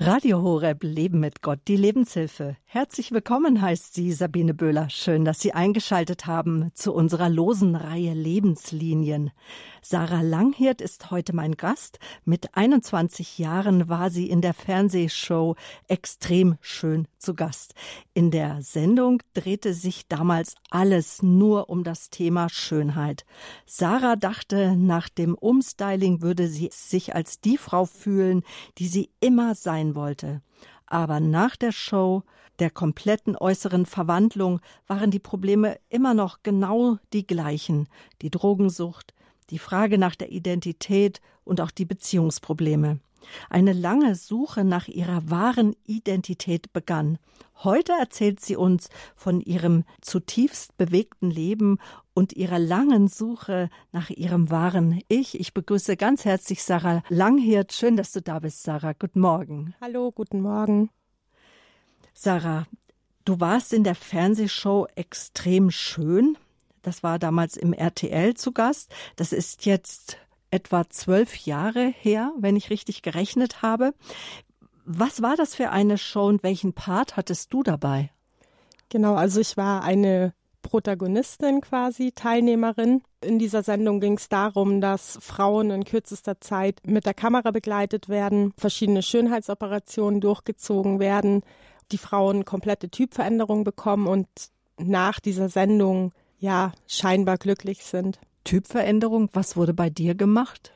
Radio Horeb Leben mit Gott, die Lebenshilfe. Herzlich willkommen heißt sie Sabine Böhler. Schön, dass Sie eingeschaltet haben zu unserer losen Reihe Lebenslinien. Sarah Langhirt ist heute mein Gast. Mit 21 Jahren war sie in der Fernsehshow Extrem schön zu Gast. In der Sendung drehte sich damals alles nur um das Thema Schönheit. Sarah dachte, nach dem Umstyling würde sie sich als die Frau fühlen, die sie immer sein wollte. Aber nach der Show, der kompletten äußeren Verwandlung, waren die Probleme immer noch genau die gleichen. Die Drogensucht, die Frage nach der Identität und auch die Beziehungsprobleme. Eine lange Suche nach ihrer wahren Identität begann. Heute erzählt sie uns von ihrem zutiefst bewegten Leben und ihrer langen Suche nach ihrem wahren Ich. Ich begrüße ganz herzlich Sarah Langhirt. Schön, dass du da bist, Sarah. Guten Morgen. Hallo, guten Morgen. Sarah, du warst in der Fernsehshow extrem schön. Das war damals im RTL zu Gast. Das ist jetzt etwa zwölf Jahre her, wenn ich richtig gerechnet habe. Was war das für eine Show und welchen Part hattest du dabei? Genau, also ich war eine Protagonistin quasi, Teilnehmerin. In dieser Sendung ging es darum, dass Frauen in kürzester Zeit mit der Kamera begleitet werden, verschiedene Schönheitsoperationen durchgezogen werden, die Frauen komplette Typveränderungen bekommen und nach dieser Sendung ja scheinbar glücklich sind. Typveränderung, was wurde bei dir gemacht?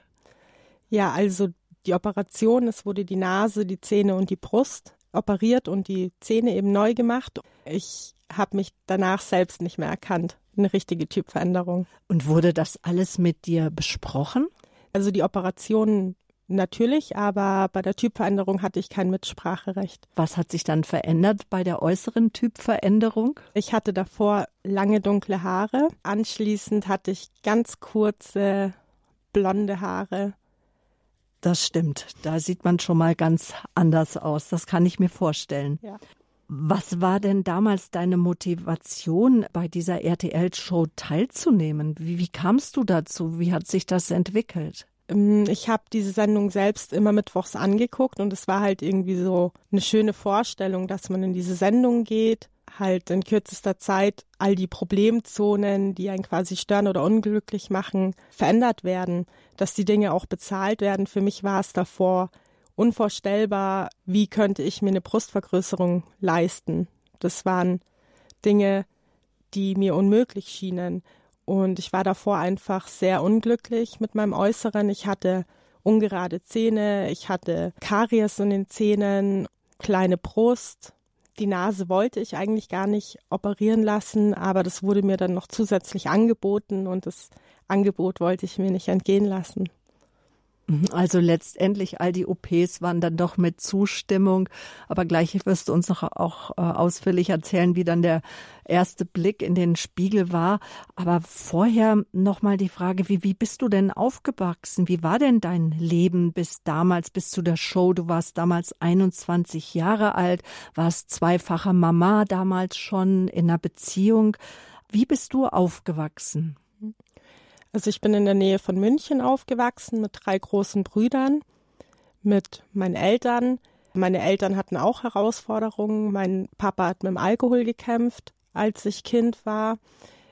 Ja, also die Operation, es wurde die Nase, die Zähne und die Brust operiert und die Zähne eben neu gemacht. Ich habe mich danach selbst nicht mehr erkannt. Eine richtige Typveränderung. Und wurde das alles mit dir besprochen? Also die Operation Natürlich, aber bei der Typveränderung hatte ich kein Mitspracherecht. Was hat sich dann verändert bei der äußeren Typveränderung? Ich hatte davor lange dunkle Haare. Anschließend hatte ich ganz kurze blonde Haare. Das stimmt. Da sieht man schon mal ganz anders aus. Das kann ich mir vorstellen. Ja. Was war denn damals deine Motivation, bei dieser RTL-Show teilzunehmen? Wie, wie kamst du dazu? Wie hat sich das entwickelt? Ähm, ich habe diese Sendung selbst immer mittwochs angeguckt und es war halt irgendwie so eine schöne Vorstellung, dass man in diese Sendung geht, halt in kürzester Zeit all die Problemzonen, die einen quasi stören oder unglücklich machen, verändert werden, dass die Dinge auch bezahlt werden. Für mich war es davor unvorstellbar, wie könnte ich mir eine Brustvergrößerung leisten. Das waren Dinge, die mir unmöglich schienen. Und ich war davor einfach sehr unglücklich mit meinem Äußeren. Ich hatte ungerade Zähne, ich hatte Karies in den Zähnen, kleine Brust. Die Nase wollte ich eigentlich gar nicht operieren lassen, aber das wurde mir dann noch zusätzlich angeboten und das Angebot wollte ich mir nicht entgehen lassen. Mhm, also letztendlich all die OPs waren dann doch mit Zustimmung. Aber gleich wirst du uns noch auch äh, ausführlich erzählen, wie dann der erste Blick in den Spiegel war. Aber vorher noch mal die Frage, wie, wie bist du denn aufgewachsen? Wie war denn dein Leben bis damals, bis zu der Show? Du warst damals 21 Jahre alt, warst zweifacher Mama damals schon in einer Beziehung. Wie bist du aufgewachsen? Also ich bin in der Nähe von München aufgewachsen mit drei großen Brüdern, mit meinen Eltern. Meine Eltern hatten auch Herausforderungen. Mein Papa hat mit dem Alkohol gekämpft, als ich Kind war.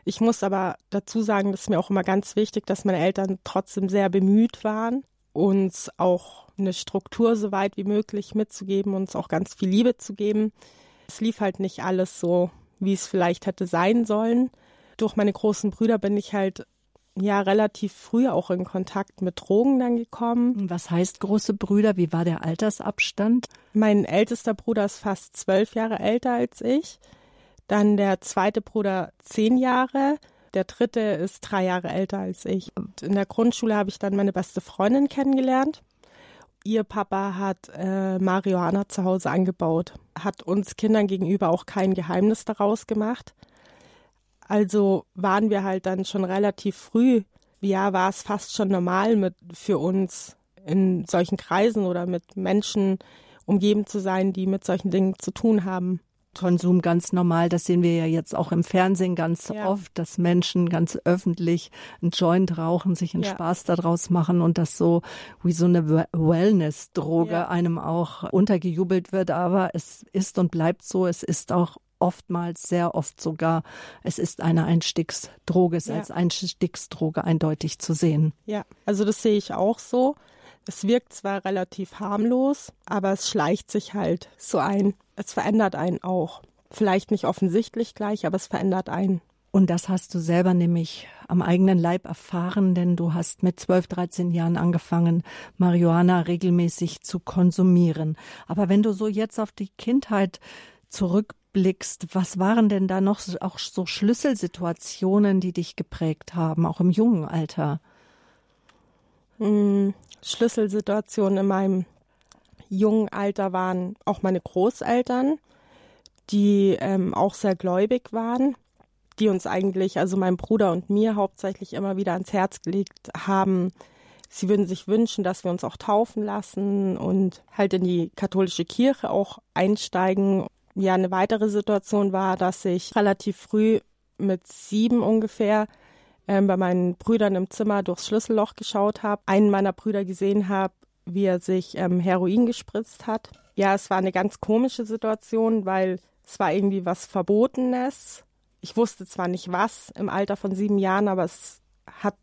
Ich muss aber dazu sagen, das ist mir auch immer ganz wichtig, dass meine Eltern trotzdem sehr bemüht waren, uns auch eine Struktur so weit wie möglich mitzugeben, uns auch ganz viel Liebe zu geben. Es lief halt nicht alles so, wie es vielleicht hätte sein sollen. Durch meine großen Brüder bin ich halt ja relativ früh auch in Kontakt mit Drogen dann gekommen. Was heißt große Brüder? Wie war der Altersabstand? Mein ältester Bruder ist fast zwölf Jahre älter als ich. Dann der zweite Bruder zehn Jahre. Der dritte ist drei Jahre älter als ich. Und in der Grundschule habe ich dann meine beste Freundin kennengelernt. Ihr Papa hat äh, Marihuana zu Hause angebaut, hat uns Kindern gegenüber auch kein Geheimnis daraus gemacht. Also waren wir halt dann schon relativ früh, ja, war es fast schon normal mit für uns in solchen Kreisen oder mit Menschen umgeben zu sein, die mit solchen Dingen zu tun haben. Konsum ganz normal. Das sehen wir ja jetzt auch im Fernsehen ganz ja. oft, dass Menschen ganz öffentlich einen Joint rauchen, sich einen ja. Spaß daraus machen und das so wie so eine Wellness-Droge ja. einem auch untergejubelt wird. Aber es ist und bleibt so. Es ist auch oftmals, sehr oft sogar, es ist eine Einstiegsdroge, es ja. als Einstiegsdroge eindeutig zu sehen. Ja, also das sehe ich auch so. Es wirkt zwar relativ harmlos, aber es schleicht sich halt so ein. Es verändert einen auch. Vielleicht nicht offensichtlich gleich, aber es verändert einen. Und das hast du selber nämlich am eigenen Leib erfahren, denn du hast mit 12, 13 Jahren angefangen, Marihuana regelmäßig zu konsumieren. Aber wenn du so jetzt auf die Kindheit zurückblickst, was waren denn da noch auch so Schlüsselsituationen, die dich geprägt haben, auch im jungen Alter? Hm, Schlüsselsituationen in meinem jungen Alter waren auch meine Großeltern, die ähm, auch sehr gläubig waren, die uns eigentlich, also meinem Bruder und mir hauptsächlich immer wieder ans Herz gelegt haben, sie würden sich wünschen, dass wir uns auch taufen lassen und halt in die katholische Kirche auch einsteigen. Ja, eine weitere Situation war, dass ich relativ früh mit sieben ungefähr ähm, bei meinen Brüdern im Zimmer durchs Schlüsselloch geschaut habe, einen meiner Brüder gesehen habe, wie er sich ähm, Heroin gespritzt hat. Ja, es war eine ganz komische Situation, weil es war irgendwie was Verbotenes. Ich wusste zwar nicht was im Alter von sieben Jahren, aber es hat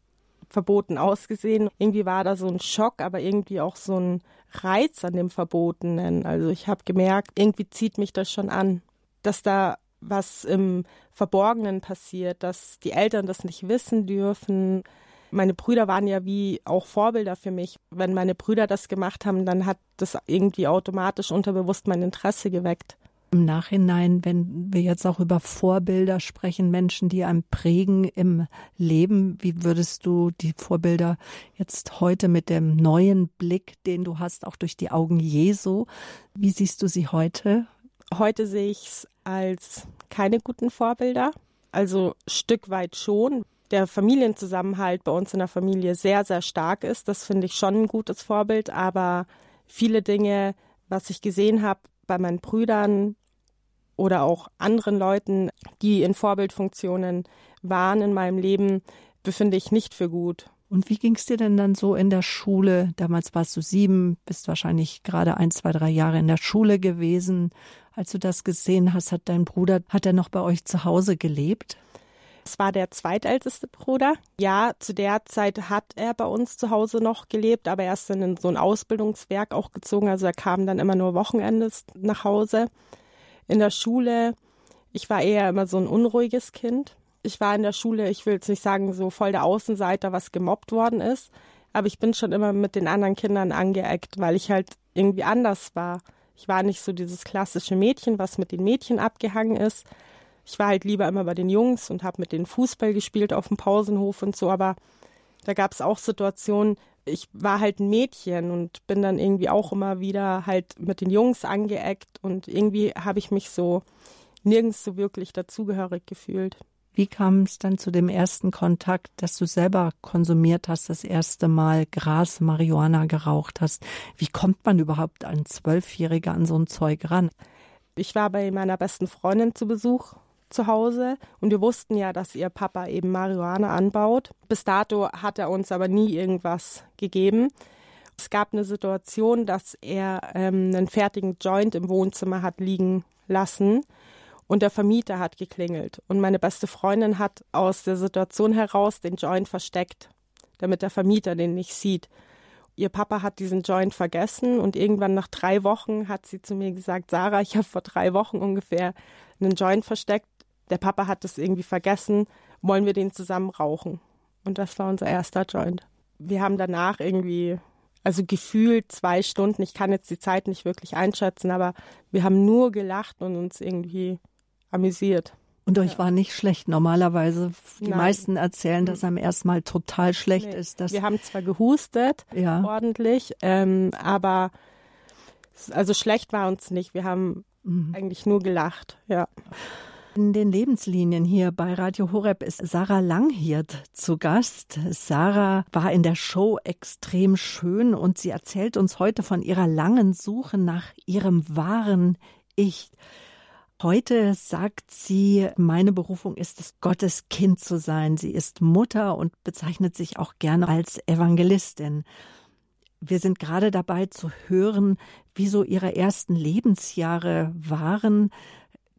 verboten ausgesehen. Irgendwie war da so ein Schock, aber irgendwie auch so ein Reiz an dem Verbotenen. Also ich habe gemerkt, irgendwie zieht mich das schon an, dass da was im Verborgenen passiert, dass die Eltern das nicht wissen dürfen. Meine Brüder waren ja wie auch Vorbilder für mich. Wenn meine Brüder das gemacht haben, dann hat das irgendwie automatisch unterbewusst mein Interesse geweckt. Im Nachhinein, wenn wir jetzt auch über Vorbilder sprechen, Menschen, die einem prägen im Leben, wie würdest du die Vorbilder jetzt heute mit dem neuen Blick, den du hast, auch durch die Augen Jesu, wie siehst du sie heute? Heute sehe ich es als keine guten Vorbilder. Also Stück weit schon. Der Familienzusammenhalt bei uns in der Familie sehr, sehr stark ist. Das finde ich schon ein gutes Vorbild. Aber viele Dinge, was ich gesehen habe bei meinen Brüdern oder auch anderen Leuten, die in Vorbildfunktionen waren in meinem Leben, befinde ich nicht für gut. Und wie ging es dir denn dann so in der Schule? Damals warst du sieben, bist wahrscheinlich gerade ein, zwei, drei Jahre in der Schule gewesen. Als du das gesehen hast, hat dein Bruder, hat er noch bei euch zu Hause gelebt? Es war der zweitälteste Bruder. Ja, zu der Zeit hat er bei uns zu Hause noch gelebt, aber er ist dann in so ein Ausbildungswerk auch gezogen. Also er kam dann immer nur Wochenendes nach Hause. In der Schule, ich war eher immer so ein unruhiges Kind. Ich war in der Schule, ich will jetzt nicht sagen, so voll der Außenseiter, was gemobbt worden ist. Aber ich bin schon immer mit den anderen Kindern angeeckt, weil ich halt irgendwie anders war. Ich war nicht so dieses klassische Mädchen, was mit den Mädchen abgehangen ist. Ich war halt lieber immer bei den Jungs und habe mit denen Fußball gespielt auf dem Pausenhof und so, aber da gab es auch Situationen, ich war halt ein Mädchen und bin dann irgendwie auch immer wieder halt mit den Jungs angeeckt und irgendwie habe ich mich so nirgends so wirklich dazugehörig gefühlt. Wie kam es dann zu dem ersten Kontakt, dass du selber konsumiert hast, das erste Mal Gras, Marihuana geraucht hast? Wie kommt man überhaupt als Zwölfjähriger an so ein Zeug ran? Ich war bei meiner besten Freundin zu Besuch zu Hause und wir wussten ja, dass ihr Papa eben Marihuana anbaut. Bis dato hat er uns aber nie irgendwas gegeben. Es gab eine Situation, dass er ähm, einen fertigen Joint im Wohnzimmer hat liegen lassen und der Vermieter hat geklingelt. Und meine beste Freundin hat aus der Situation heraus den Joint versteckt, damit der Vermieter den nicht sieht. Ihr Papa hat diesen Joint vergessen und irgendwann nach drei Wochen hat sie zu mir gesagt, Sarah, ich habe vor drei Wochen ungefähr einen Joint versteckt. Der Papa hat es irgendwie vergessen. Wollen wir den zusammen rauchen? Und das war unser erster Joint. Wir haben danach irgendwie, also gefühlt zwei Stunden, ich kann jetzt die Zeit nicht wirklich einschätzen, aber wir haben nur gelacht und uns irgendwie amüsiert. Und euch ja. war nicht schlecht. Normalerweise, die Nein. meisten erzählen, dass einem erstmal total schlecht nee. ist. Wir haben zwar gehustet, ja. ordentlich, ähm, aber also schlecht war uns nicht. Wir haben mhm. eigentlich nur gelacht, ja. In den Lebenslinien hier bei Radio Horeb ist Sarah Langhirt zu Gast. Sarah war in der Show extrem schön und sie erzählt uns heute von ihrer langen Suche nach ihrem wahren Ich. Heute sagt sie, meine Berufung ist es, Gottes Kind zu sein. Sie ist Mutter und bezeichnet sich auch gerne als Evangelistin. Wir sind gerade dabei zu hören, wie so ihre ersten Lebensjahre waren.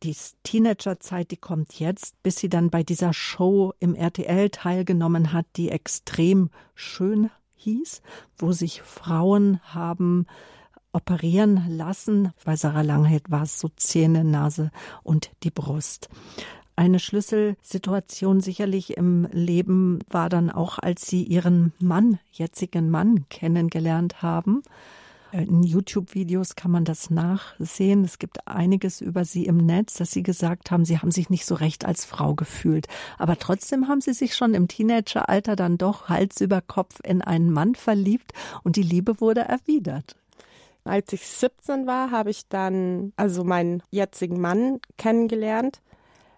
Die Teenagerzeit, die kommt jetzt, bis sie dann bei dieser Show im RTL teilgenommen hat, die extrem schön hieß, wo sich Frauen haben operieren lassen. Bei Sarah Langheit war es so Zähne, Nase und die Brust. Eine Schlüsselsituation sicherlich im Leben war dann auch, als Sie Ihren Mann, jetzigen Mann, kennengelernt haben. In YouTube-Videos kann man das nachsehen. Es gibt einiges über Sie im Netz, dass Sie gesagt haben, Sie haben sich nicht so recht als Frau gefühlt. Aber trotzdem haben Sie sich schon im Teenageralter dann doch Hals über Kopf in einen Mann verliebt und die Liebe wurde erwidert. Als ich 17 war, habe ich dann also meinen jetzigen Mann kennengelernt.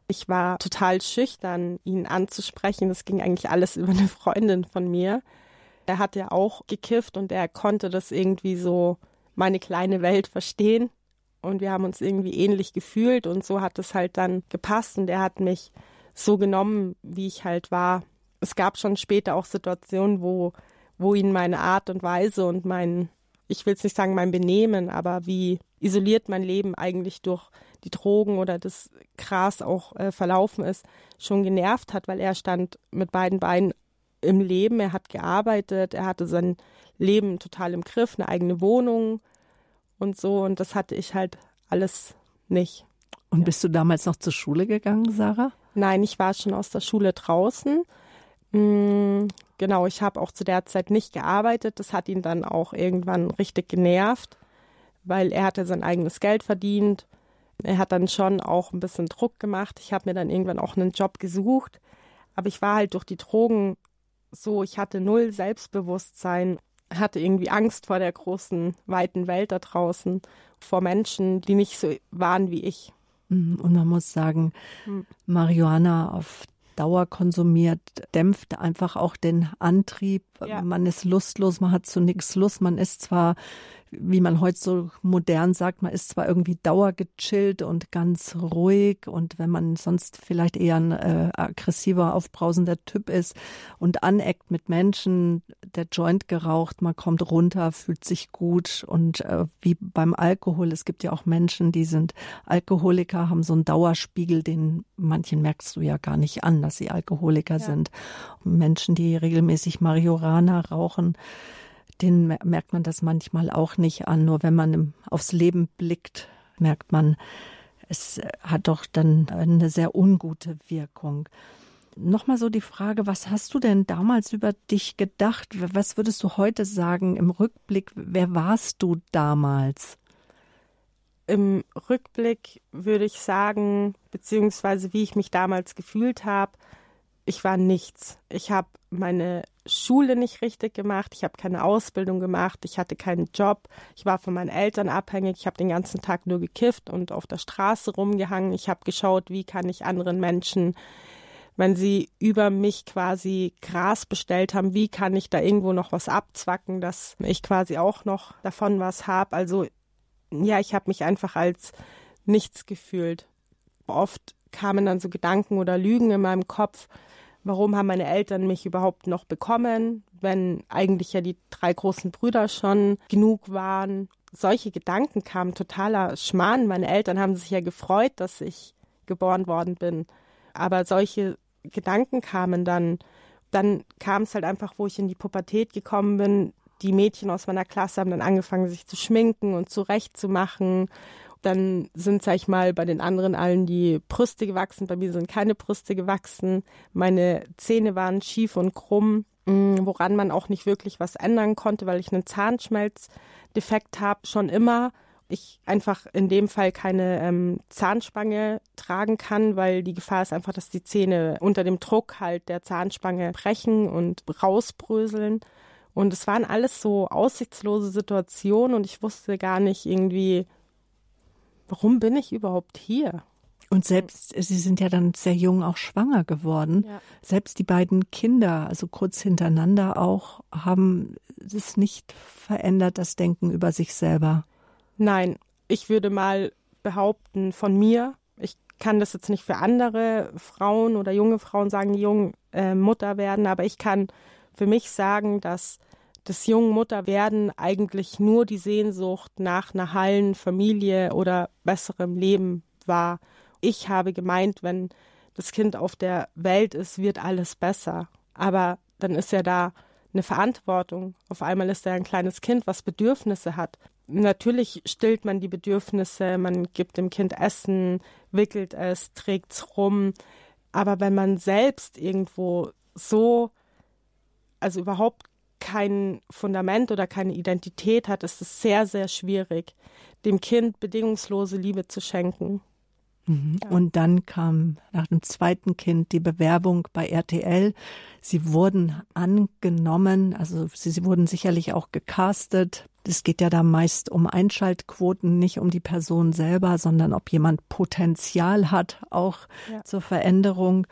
Ich war total schüchtern, ihn anzusprechen. Das ging eigentlich alles über eine Freundin von mir. Er hat ja auch gekifft und er konnte das irgendwie so meine kleine Welt verstehen. Und wir haben uns irgendwie ähnlich gefühlt und so hat es halt dann gepasst und er hat mich so genommen, wie ich halt war. Es gab schon später auch Situationen, wo, wo ihn meine Art und Weise und mein, ich will es nicht sagen mein Benehmen, aber wie isoliert mein Leben eigentlich durch die Drogen oder das Gras auch äh, verlaufen ist, schon genervt hat, weil er stand mit beiden Beinen im Leben, er hat gearbeitet, er hatte sein Leben total im Griff, eine eigene Wohnung und so und das hatte ich halt alles nicht. Und bist du damals noch zur Schule gegangen, Sarah? Nein, ich war schon aus der Schule draußen. Mm, genau, ich habe auch zu der Zeit nicht gearbeitet. Das hat ihn dann auch irgendwann richtig genervt, weil er hatte sein eigenes Geld verdient. Er hat dann schon auch ein bisschen Druck gemacht. Ich habe mir dann irgendwann auch einen Job gesucht. Aber ich war halt durch die Drogen so, ich hatte null Selbstbewusstsein, hatte irgendwie Angst vor der großen, weiten Welt da draußen, vor Menschen, die nicht so waren wie ich. Mhm, und man muss sagen, hm. Marihuana auf Dauer konsumiert, dämpft einfach auch den Antrieb. Ja. Man ist lustlos, man hat zu nichts Lust. Man ist zwar wie man heute so modern sagt, man ist zwar irgendwie dauergechillt und ganz ruhig und wenn man sonst vielleicht eher ein äh, aggressiver, aufbrausender Typ ist und aneckt mit Menschen, der Joint geraucht, man kommt runter, fühlt sich gut und äh, wie beim Alkohol, es gibt ja auch Menschen, die sind Alkoholiker, haben so einen Dauerspiegel, den manchen merkst du ja gar nicht an, dass sie Alkoholiker ja. sind. Menschen, die regelmäßig Marihuana rauchen, den merkt man das manchmal auch nicht an. Nur wenn man aufs Leben blickt, merkt man, es hat doch dann eine sehr ungute Wirkung. Nochmal so die Frage, was hast du denn damals über dich gedacht? Was würdest du heute sagen im Rückblick? Wer warst du damals? Im Rückblick würde ich sagen, beziehungsweise wie ich mich damals gefühlt habe, ich war nichts. Ich habe meine Schule nicht richtig gemacht, ich habe keine Ausbildung gemacht, ich hatte keinen Job, ich war von meinen Eltern abhängig, ich habe den ganzen Tag nur gekifft und auf der Straße rumgehangen. Ich habe geschaut, wie kann ich anderen Menschen, wenn sie über mich quasi Gras bestellt haben, wie kann ich da irgendwo noch was abzwacken, dass ich quasi auch noch davon was habe. Also ja, ich habe mich einfach als nichts gefühlt. Oft kamen dann so Gedanken oder Lügen in meinem Kopf, warum haben meine Eltern mich überhaupt noch bekommen, wenn eigentlich ja die drei großen Brüder schon genug waren. Solche Gedanken kamen totaler Schmarrn. Meine Eltern haben sich ja gefreut, dass ich geboren worden bin. Aber solche Gedanken kamen dann. Dann kam es halt einfach, wo ich in die Pubertät gekommen bin. Die Mädchen aus meiner Klasse haben dann angefangen, sich zu schminken und zurechtzumachen. Dann sind, sag ich mal, bei den anderen allen die Brüste gewachsen. Bei mir sind keine Brüste gewachsen. Meine Zähne waren schief und krumm, mm, woran man auch nicht wirklich was ändern konnte, weil ich einen Zahnschmelzdefekt habe, schon immer ich einfach in dem Fall keine ähm, Zahnspange tragen kann, weil die Gefahr ist einfach, dass die Zähne unter dem Druck halt der Zahnspange brechen und rausbröseln. Und es waren alles so aussichtslose Situationen und ich wusste gar nicht irgendwie, warum bin ich überhaupt hier? Und selbst, Sie sind ja dann sehr jung auch schwanger geworden. Ja. Selbst die beiden Kinder, also kurz hintereinander auch, haben es nicht verändert, das Denken über sich selber. Nein, ich würde mal behaupten, von mir Ich kann das jetzt nicht für andere Frauen oder junge Frauen sagen, die jung äh, Mutter werden, aber ich kann für mich sagen, dass das jungen Mutterwerden eigentlich nur die Sehnsucht nach einer heilen Familie oder besserem Leben war. Ich habe gemeint, wenn das Kind auf der Welt ist, wird alles besser. Aber dann ist ja da eine Verantwortung. Auf einmal ist er ein kleines Kind, was Bedürfnisse hat. Natürlich stillt man die Bedürfnisse, man gibt dem Kind Essen, wickelt es, trägt es rum. Aber wenn man selbst irgendwo so, also überhaupt kein Fundament oder keine Identität hat, ist es sehr, sehr schwierig, dem Kind bedingungslose Liebe zu schenken. Mhm. Und dann kam nach dem zweiten Kind die Bewerbung bei RTL. Sie wurden angenommen, also sie, sie wurden sicherlich auch gecastet. Es geht ja da meist um Einschaltquoten, nicht um die Person selber, sondern ob jemand Potenzial hat, auch ja. zur Veränderung.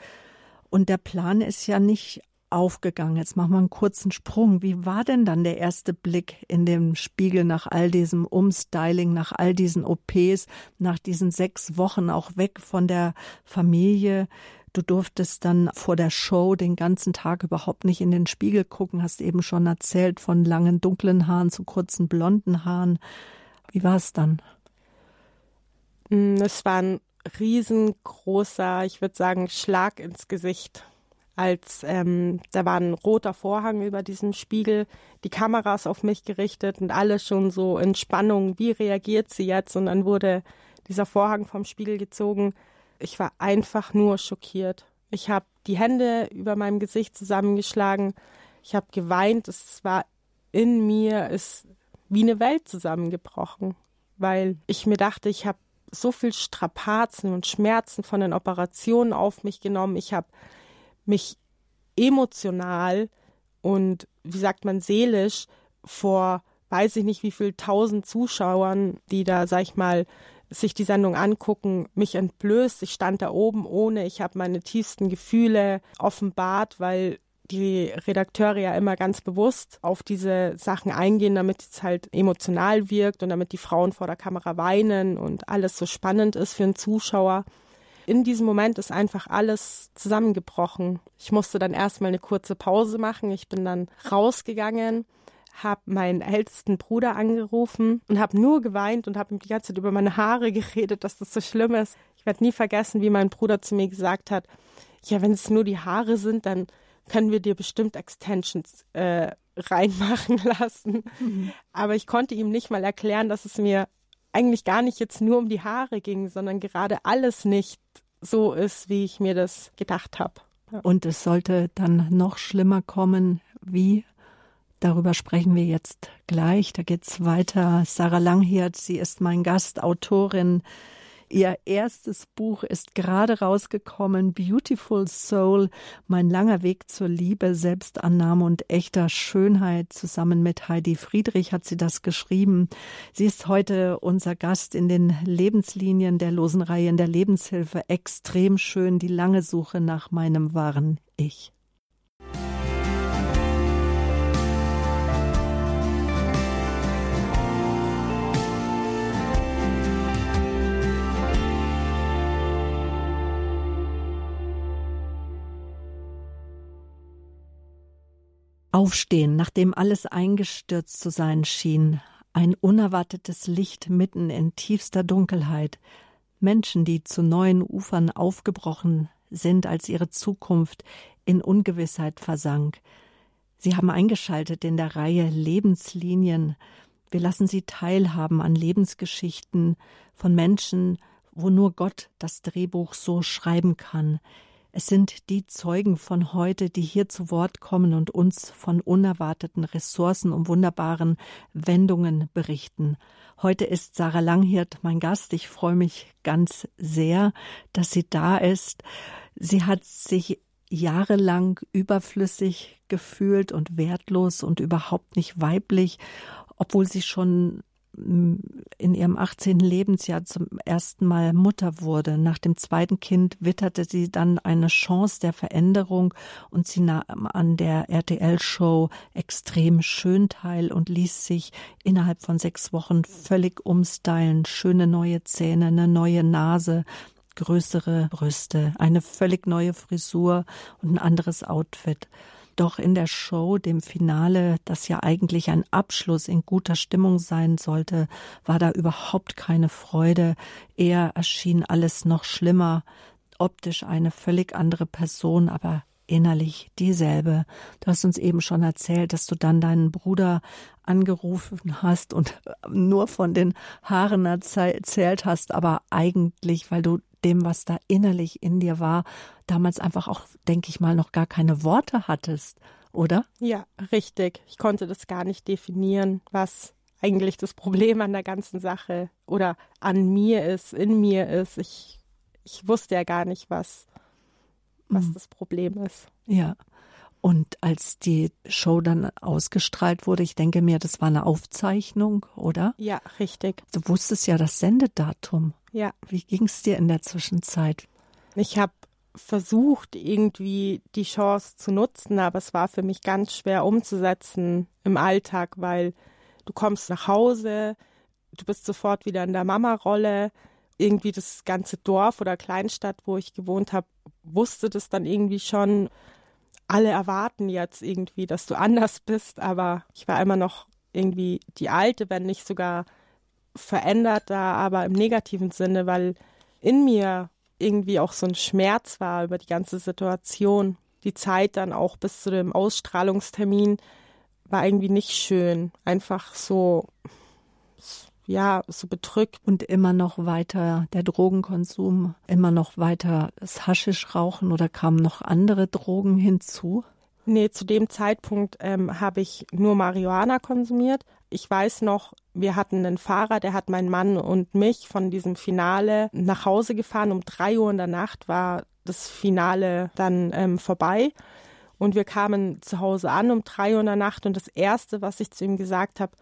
Und der Plan ist ja nicht aufgegangen. Jetzt machen wir einen kurzen Sprung. Wie war denn dann der erste Blick in den Spiegel nach all diesem Umstyling, nach all diesen OPs, nach diesen sechs Wochen auch weg von der Familie? Du durftest dann vor der Show den ganzen Tag überhaupt nicht in den Spiegel gucken, hast eben schon erzählt von langen dunklen Haaren zu kurzen blonden Haaren. Wie war es dann? Mm, es war ein riesengroßer, ich würde sagen, Schlag ins Gesicht als ähm, da war ein roter Vorhang über diesem Spiegel, die Kameras auf mich gerichtet und alle schon so in Spannung, wie reagiert sie jetzt? Und dann wurde dieser Vorhang vom Spiegel gezogen. Ich war einfach nur schockiert. Ich habe die Hände über meinem Gesicht zusammengeschlagen. Ich habe geweint. Es war in mir, ist wie eine Welt zusammengebrochen, weil ich mir dachte, ich habe so viel Strapazen und Schmerzen von den Operationen auf mich genommen. Ich habe mich emotional und wie sagt man seelisch vor weiß ich nicht wie viel tausend Zuschauern, die da sag ich mal sich die Sendung angucken, mich entblößt. Ich stand da oben ohne, ich habe meine tiefsten Gefühle offenbart, weil die Redakteure ja immer ganz bewusst auf diese Sachen eingehen, damit es halt emotional wirkt und damit die Frauen vor der Kamera weinen und alles so spannend ist für einen Zuschauer in diesem Moment ist einfach alles zusammengebrochen. Ich musste dann erstmal eine kurze Pause machen. Ich bin dann rausgegangen, habe meinen ältesten Bruder angerufen und habe nur geweint und habe ihm die ganze Zeit über meine Haare geredet, dass das so schlimm ist. Ich werde nie vergessen, wie mein Bruder zu mir gesagt hat, ja, wenn es nur die Haare sind, dann können wir dir bestimmt Extensions äh, reinmachen lassen. Mhm. Aber ich konnte ihm nicht mal erklären, dass es mir eigentlich gar nicht jetzt nur um die Haare ging, sondern gerade alles nicht so ist, wie ich mir das gedacht habe. Und es sollte dann noch schlimmer kommen. Wie? Darüber sprechen wir jetzt gleich. Da geht's weiter. Sarah Langhirt, sie ist mein Gast, Autorin Ihr erstes Buch ist gerade rausgekommen, Beautiful Soul, mein langer Weg zur Liebe, Selbstannahme und echter Schönheit. Zusammen mit Heidi Friedrich hat sie das geschrieben. Sie ist heute unser Gast in den Lebenslinien der Losenreihe in der Lebenshilfe. Extrem schön, die lange Suche nach meinem wahren Ich. Aufstehen, nachdem alles eingestürzt zu sein schien, ein unerwartetes Licht mitten in tiefster Dunkelheit, Menschen, die zu neuen Ufern aufgebrochen sind, als ihre Zukunft in Ungewissheit versank. Sie haben eingeschaltet in der Reihe Lebenslinien. Wir lassen Sie teilhaben an Lebensgeschichten von Menschen, wo nur Gott das Drehbuch so schreiben kann. Es sind die Zeugen von heute, die hier zu Wort kommen und uns von unerwarteten Ressourcen und wunderbaren Wendungen berichten. Heute ist Sarah Langhirt mein Gast. Ich freue mich ganz sehr, dass sie da ist. Sie hat sich jahrelang überflüssig gefühlt und wertlos und überhaupt nicht weiblich, obwohl sie schon in ihrem 18. Lebensjahr zum ersten Mal Mutter wurde. Nach dem zweiten Kind witterte sie dann eine Chance der Veränderung und sie nahm an der RTL-Show extrem schön teil und ließ sich innerhalb von sechs Wochen völlig umstylen. Schöne neue Zähne, eine neue Nase, größere Brüste, eine völlig neue Frisur und ein anderes Outfit. Doch in der Show, dem Finale, das ja eigentlich ein Abschluss in guter Stimmung sein sollte, war da überhaupt keine Freude. Eher erschien alles noch schlimmer. Optisch eine völlig andere Person, aber innerlich dieselbe. Du hast uns eben schon erzählt, dass du dann deinen Bruder angerufen hast und nur von den Haaren erzählt hast, aber eigentlich, weil du dem, was da innerlich in dir war, damals einfach auch, denke ich mal, noch gar keine Worte hattest, oder? Ja, richtig. Ich konnte das gar nicht definieren, was eigentlich das Problem an der ganzen Sache oder an mir ist, in mir ist. Ich, ich wusste ja gar nicht, was, was mhm. das Problem ist. Ja. Und als die Show dann ausgestrahlt wurde, ich denke mir, das war eine Aufzeichnung, oder? Ja, richtig. Du wusstest ja das Sendedatum. Ja. Wie ging es dir in der Zwischenzeit? Ich habe versucht, irgendwie die Chance zu nutzen, aber es war für mich ganz schwer umzusetzen im Alltag, weil du kommst nach Hause, du bist sofort wieder in der Mama-Rolle. Irgendwie das ganze Dorf oder Kleinstadt, wo ich gewohnt habe, wusste das dann irgendwie schon alle erwarten jetzt irgendwie, dass du anders bist, aber ich war immer noch irgendwie die alte, wenn nicht sogar veränderter, aber im negativen Sinne, weil in mir irgendwie auch so ein Schmerz war über die ganze Situation. Die Zeit dann auch bis zu dem Ausstrahlungstermin war irgendwie nicht schön. Einfach so ja, so bedrückt. Und immer noch weiter der Drogenkonsum, immer noch weiter das Haschischrauchen oder kamen noch andere Drogen hinzu? Nee, zu dem Zeitpunkt ähm, habe ich nur Marihuana konsumiert. Ich weiß noch, wir hatten einen Fahrer, der hat meinen Mann und mich von diesem Finale nach Hause gefahren. Um drei Uhr in der Nacht war das Finale dann ähm, vorbei. Und wir kamen zu Hause an um drei Uhr in der Nacht. Und das Erste, was ich zu ihm gesagt habe,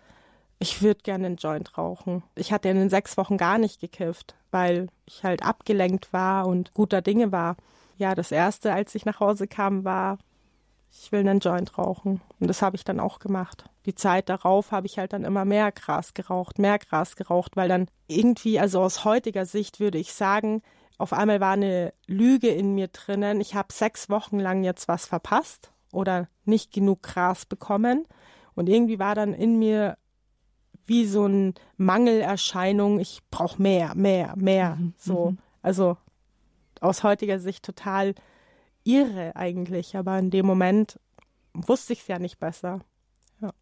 ich würde gerne einen Joint rauchen. Ich hatte in den sechs Wochen gar nicht gekifft, weil ich halt abgelenkt war und guter Dinge war. Ja, das erste, als ich nach Hause kam, war, ich will einen Joint rauchen. Und das habe ich dann auch gemacht. Die Zeit darauf habe ich halt dann immer mehr Gras geraucht, mehr Gras geraucht, weil dann irgendwie, also aus heutiger Sicht würde ich sagen, auf einmal war eine Lüge in mir drinnen. Ich habe sechs Wochen lang jetzt was verpasst oder nicht genug Gras bekommen. Und irgendwie war dann in mir wie so eine Mangelerscheinung, ich brauche mehr, mehr, mehr. Mhm. So. Mhm. Also aus heutiger Sicht total irre eigentlich, aber in dem Moment wusste ich es ja nicht besser. Ja.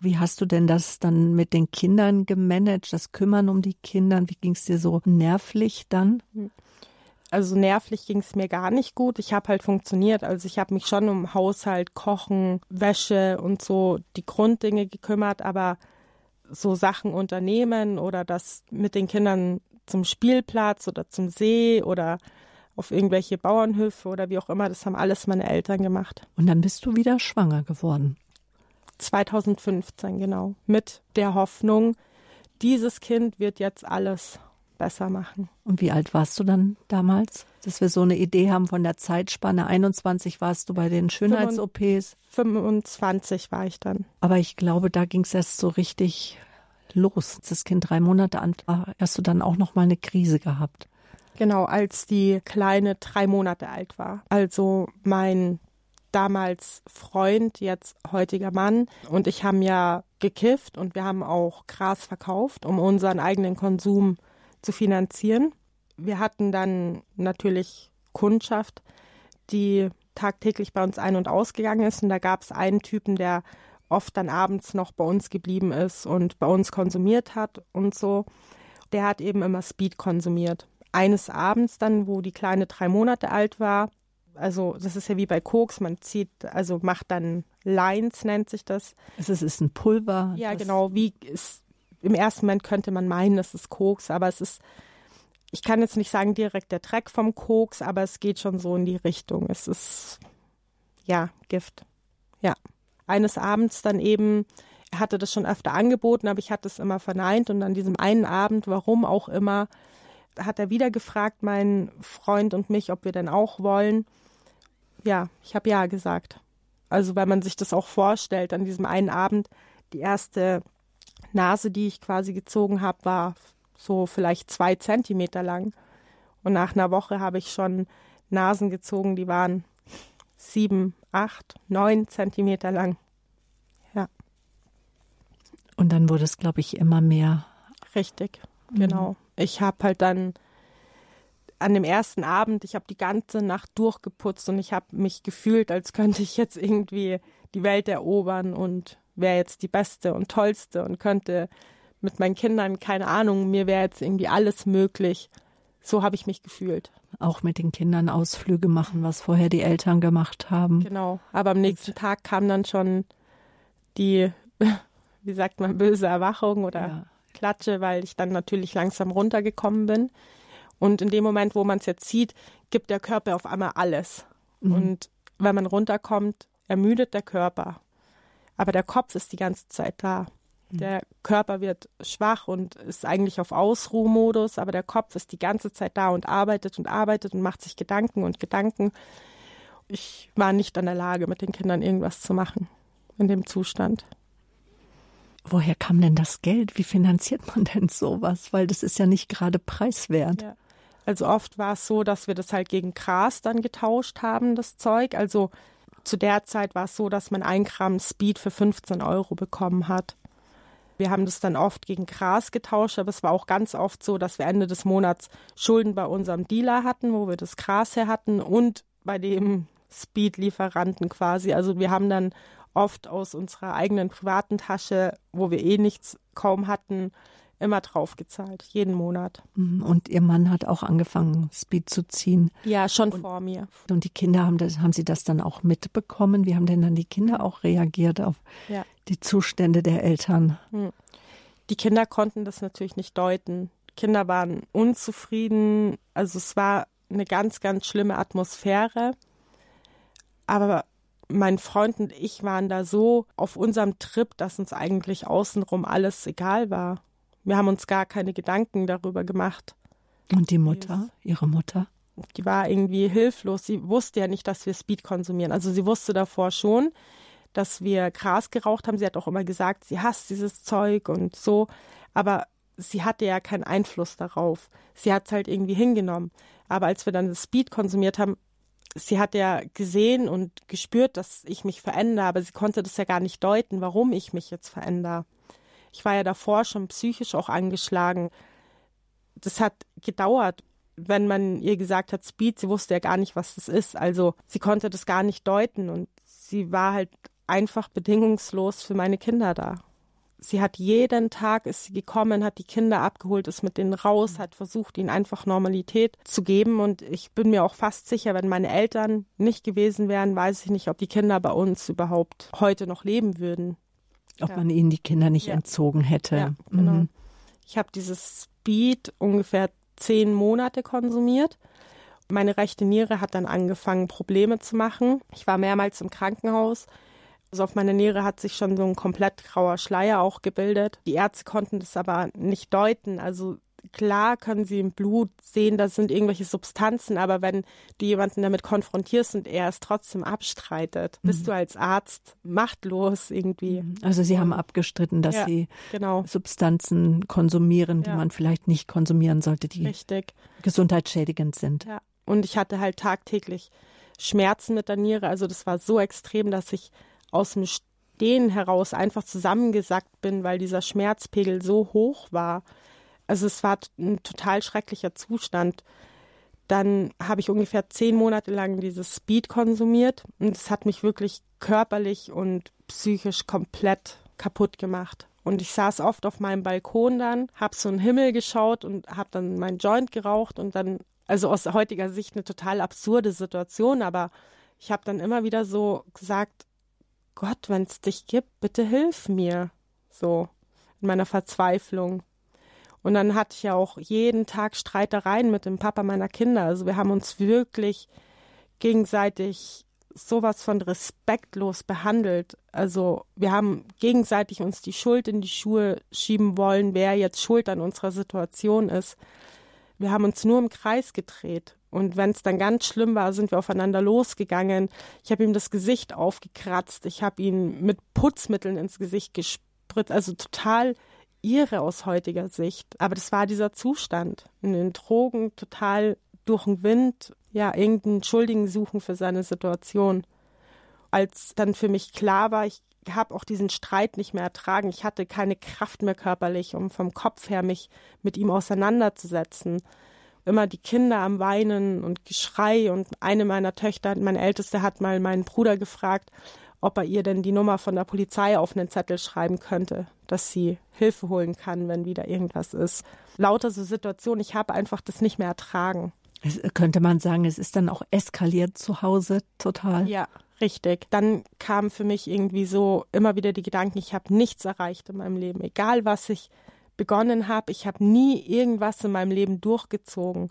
Wie hast du denn das dann mit den Kindern gemanagt, das Kümmern um die Kinder? Wie ging es dir so nervlich dann? Hm. Also nervlich ging es mir gar nicht gut. Ich habe halt funktioniert. Also ich habe mich schon um Haushalt, Kochen, Wäsche und so die Grunddinge gekümmert, aber so Sachen unternehmen oder das mit den Kindern zum Spielplatz oder zum See oder auf irgendwelche Bauernhöfe oder wie auch immer, das haben alles meine Eltern gemacht. Und dann bist du wieder schwanger geworden. 2015, genau. Mit der Hoffnung, dieses Kind wird jetzt alles besser machen. Und wie alt warst du dann damals? Dass wir so eine Idee haben von der Zeitspanne. 21 warst du bei den Schönheits-OPs. 25 war ich dann. Aber ich glaube, da ging es erst so richtig los. Als das Kind drei Monate alt war, hast du dann auch noch mal eine Krise gehabt. Genau, als die Kleine drei Monate alt war. Also mein damals Freund, jetzt heutiger Mann und ich haben ja gekifft und wir haben auch Gras verkauft, um unseren eigenen Konsum zu finanzieren. Wir hatten dann natürlich Kundschaft, die tagtäglich bei uns ein- und ausgegangen ist. Und da gab es einen Typen, der oft dann abends noch bei uns geblieben ist und bei uns konsumiert hat und so. Der hat eben immer Speed konsumiert. Eines Abends dann, wo die Kleine drei Monate alt war, also das ist ja wie bei Koks, man zieht, also macht dann Lines, nennt sich das. Es ist, ist ein Pulver. Ja, genau, wie ist im ersten Moment könnte man meinen, es ist Koks, aber es ist, ich kann jetzt nicht sagen direkt der Dreck vom Koks, aber es geht schon so in die Richtung. Es ist, ja, Gift. Ja. Eines Abends dann eben, er hatte das schon öfter angeboten, aber ich hatte es immer verneint und an diesem einen Abend, warum auch immer, hat er wieder gefragt, mein Freund und mich, ob wir denn auch wollen. Ja, ich habe ja gesagt. Also, weil man sich das auch vorstellt, an diesem einen Abend, die erste Nase, die ich quasi gezogen habe, war so vielleicht zwei Zentimeter lang. Und nach einer Woche habe ich schon Nasen gezogen, die waren sieben, acht, neun Zentimeter lang. Ja. Und dann wurde es, glaube ich, immer mehr. Richtig, mhm. genau. Ich habe halt dann an dem ersten Abend, ich habe die ganze Nacht durchgeputzt und ich habe mich gefühlt, als könnte ich jetzt irgendwie die Welt erobern und wäre jetzt die beste und tollste und könnte mit meinen Kindern, keine Ahnung, mir wäre jetzt irgendwie alles möglich. So habe ich mich gefühlt. Auch mit den Kindern Ausflüge machen, was vorher die Eltern gemacht haben. Genau, aber am nächsten Tag kam dann schon die, wie sagt man, böse Erwachung oder ja. Klatsche, weil ich dann natürlich langsam runtergekommen bin. Und in dem Moment, wo man es jetzt sieht, gibt der Körper auf einmal alles. Mhm. Und wenn man runterkommt, ermüdet der Körper. Aber der Kopf ist die ganze Zeit da. Mhm. Der Körper wird schwach und ist eigentlich auf Ausruhmodus, aber der Kopf ist die ganze Zeit da und arbeitet und arbeitet und macht sich Gedanken und Gedanken. Ich war nicht in der Lage, mit den Kindern irgendwas zu machen in dem Zustand. Woher kam denn das Geld? Wie finanziert man denn sowas? Weil das ist ja nicht gerade preiswert. Ja. Also oft war es so, dass wir das halt gegen Gras dann getauscht haben, das Zeug. Also zu der Zeit war es so, dass man ein Gramm Speed für 15 Euro bekommen hat. Wir haben das dann oft gegen Gras getauscht, aber es war auch ganz oft so, dass wir Ende des Monats Schulden bei unserem Dealer hatten, wo wir das Gras her hatten und bei dem Speed-Lieferanten quasi. Also wir haben dann oft aus unserer eigenen privaten Tasche, wo wir eh nichts kaum hatten, immer draufgezahlt, jeden Monat. Mhm. Und Ihr Mann hat auch angefangen, Speed zu ziehen. Ja, schon und, vor mir. Und die Kinder haben das, haben Sie das dann auch mitbekommen? Wie haben denn dann die Kinder auch reagiert auf ja. die Zustände der Eltern? Hm. Die Kinder konnten das natürlich nicht deuten. Kinder waren unzufrieden. Also es war eine ganz, ganz schlimme Atmosphäre. Aber mein Freund und ich waren da so auf unserem Trip, dass uns eigentlich außenrum alles egal war. Wir haben uns gar keine Gedanken darüber gemacht. Und die Mutter, ihre Mutter? Die war irgendwie hilflos. Sie wusste ja nicht, dass wir Speed konsumieren. Also sie wusste davor schon, dass wir Gras geraucht haben. Sie hat auch immer gesagt, sie hasst dieses Zeug und so. Aber sie hatte ja keinen Einfluss darauf. Sie hat es halt irgendwie hingenommen. Aber als wir dann das Speed konsumiert haben, sie hat ja gesehen und gespürt, dass ich mich verändere, aber sie konnte das ja gar nicht deuten, warum ich mich jetzt verändere. Ich war ja davor schon psychisch auch angeschlagen. Das hat gedauert, wenn man ihr gesagt hat, Speed, sie wusste ja gar nicht, was das ist. Also sie konnte das gar nicht deuten und sie war halt einfach bedingungslos für meine Kinder da. Sie hat jeden Tag ist sie gekommen, hat die Kinder abgeholt, ist mit denen raus, hat versucht, ihnen einfach Normalität zu geben. Und ich bin mir auch fast sicher, wenn meine Eltern nicht gewesen wären, weiß ich nicht, ob die Kinder bei uns überhaupt heute noch leben würden. Ob ja. man ihnen die Kinder nicht ja. entzogen hätte. Ja, genau. Mhm. Ich habe dieses Speed ungefähr zehn Monate konsumiert. Meine rechte Niere hat dann angefangen, Probleme zu machen. Ich war mehrmals im Krankenhaus. Also auf meiner Niere hat sich schon so ein komplett grauer Schleier auch gebildet. Die Ärzte konnten das aber nicht deuten. Also klar können sie im Blut sehen, das sind irgendwelche Substanzen, aber wenn du jemanden damit konfrontierst und er es trotzdem abstreitet, mhm. bist du als Arzt machtlos irgendwie. Mhm. Also sie haben abgestritten, dass ja, sie genau. Substanzen konsumieren, die ja. man vielleicht nicht konsumieren sollte, die Richtig. gesundheitsschädigend sind. Ja. Und ich hatte halt tagtäglich Schmerzen mit der Niere. Also das war so extrem, dass ich aus dem Stehen heraus einfach zusammengesackt bin, weil dieser Schmerzpegel so hoch war. Also es war ein total schrecklicher Zustand. Dann habe ich ungefähr zehn Monate lang dieses Speed konsumiert und es hat mich wirklich körperlich und psychisch komplett kaputt gemacht. Und ich saß oft auf meinem Balkon dann, habe so einen Himmel geschaut und habe dann meinen Joint geraucht und dann, also aus heutiger Sicht eine total absurde Situation, aber ich habe dann immer wieder so gesagt, Gott, wenn es dich gibt, bitte hilf mir. So in meiner Verzweiflung. Und dann hatte ich ja auch jeden Tag Streitereien mit dem Papa meiner Kinder. Also wir haben uns wirklich gegenseitig sowas von respektlos behandelt. Also wir haben gegenseitig uns die Schuld in die Schuhe schieben wollen, wer jetzt schuld an unserer Situation ist. Wir haben uns nur im Kreis gedreht. Und wenn es dann ganz schlimm war, sind wir aufeinander losgegangen. Ich habe ihm das Gesicht aufgekratzt. Ich habe ihn mit Putzmitteln ins Gesicht gespritzt. Also total irre aus heutiger Sicht. Aber das war dieser Zustand. In den Drogen total durch den Wind, ja, irgendeinen Schuldigen suchen für seine Situation. Als dann für mich klar war, ich habe auch diesen Streit nicht mehr ertragen. Ich hatte keine Kraft mehr körperlich, um vom Kopf her mich mit ihm auseinanderzusetzen. Immer die Kinder am Weinen und Geschrei und eine meiner Töchter, meine Älteste, hat mal meinen Bruder gefragt, ob er ihr denn die Nummer von der Polizei auf einen Zettel schreiben könnte, dass sie Hilfe holen kann, wenn wieder irgendwas ist. Lauter so Situationen, ich habe einfach das nicht mehr ertragen. Es, könnte man sagen, es ist dann auch eskaliert zu Hause total. Ja, richtig. Dann kamen für mich irgendwie so immer wieder die Gedanken, ich habe nichts erreicht in meinem Leben. Egal was ich begonnen habe, ich habe nie irgendwas in meinem Leben durchgezogen.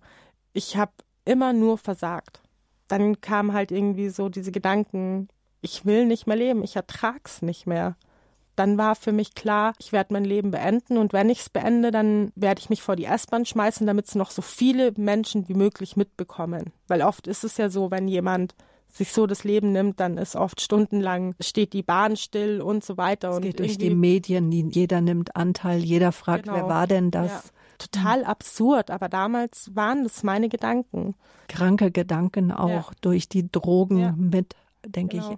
Ich habe immer nur versagt. Dann kamen halt irgendwie so diese Gedanken, ich will nicht mehr leben, ich ertrag's nicht mehr dann war für mich klar, ich werde mein Leben beenden und wenn ich es beende, dann werde ich mich vor die S-Bahn schmeißen, damit es noch so viele Menschen wie möglich mitbekommen. Weil oft ist es ja so, wenn jemand sich so das Leben nimmt, dann ist oft stundenlang steht die Bahn still und so weiter. Es und geht durch die Medien, jeder nimmt Anteil, jeder fragt, genau. wer war denn das? Ja. Total absurd, aber damals waren das meine Gedanken. Kranke Gedanken auch ja. durch die Drogen ja. mit, denke genau. ich,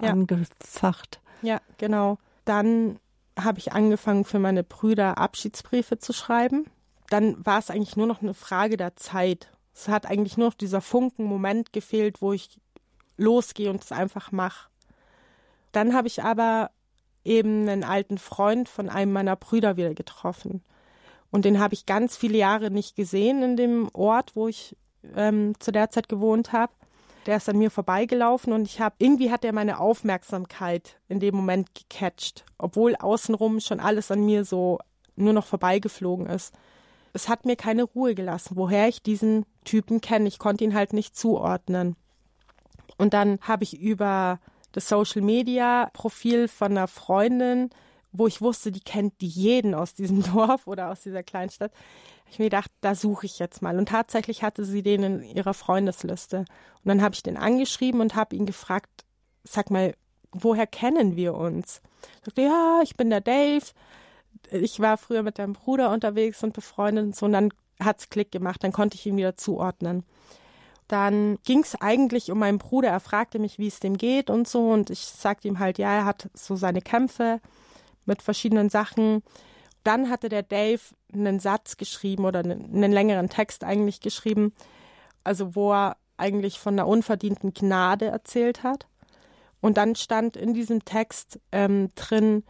angefacht. Ja, genau dann habe ich angefangen, für meine Brüder Abschiedsbriefe zu schreiben. Dann war es eigentlich nur noch eine Frage der Zeit. Es hat eigentlich nur noch dieser Funken-Moment gefehlt, wo ich losgehe und es einfach mache. Dann habe ich aber eben einen alten Freund von einem meiner Brüder wieder getroffen. Und den habe ich ganz viele Jahre nicht gesehen in dem Ort, wo ich ähm, zu der Zeit gewohnt habe der ist an mir vorbeigelaufen und ich habe irgendwie hat er meine Aufmerksamkeit in dem Moment gecatcht, obwohl außenrum schon alles an mir so nur noch vorbeigeflogen ist. Es hat mir keine Ruhe gelassen, woher ich diesen Typen kenne. Ich konnte ihn halt nicht zuordnen. Und dann habe ich über das Social Media Profil von einer Freundin, wo ich wusste, die kennt jeden aus diesem Dorf oder aus dieser Kleinstadt, ich mir gedacht, da suche ich jetzt mal. Und tatsächlich hatte sie den in ihrer Freundesliste. Und dann habe ich den angeschrieben und habe ihn gefragt, sag mal, woher kennen wir uns? Ich sagte, ja, ich bin der Dave. Ich war früher mit deinem Bruder unterwegs und befreundet und so. Und dann hat es Klick gemacht, dann konnte ich ihn wieder zuordnen. Dann ging es eigentlich um meinen Bruder. Er fragte mich, wie es dem geht und so. Und ich sagte ihm halt, ja, er hat so seine Kämpfe mit verschiedenen Sachen dann hatte der Dave einen Satz geschrieben oder einen, längeren Text eigentlich geschrieben, also wo er eigentlich von einer unverdienten Gnade erzählt hat. Und dann stand in diesem Text ähm, drin,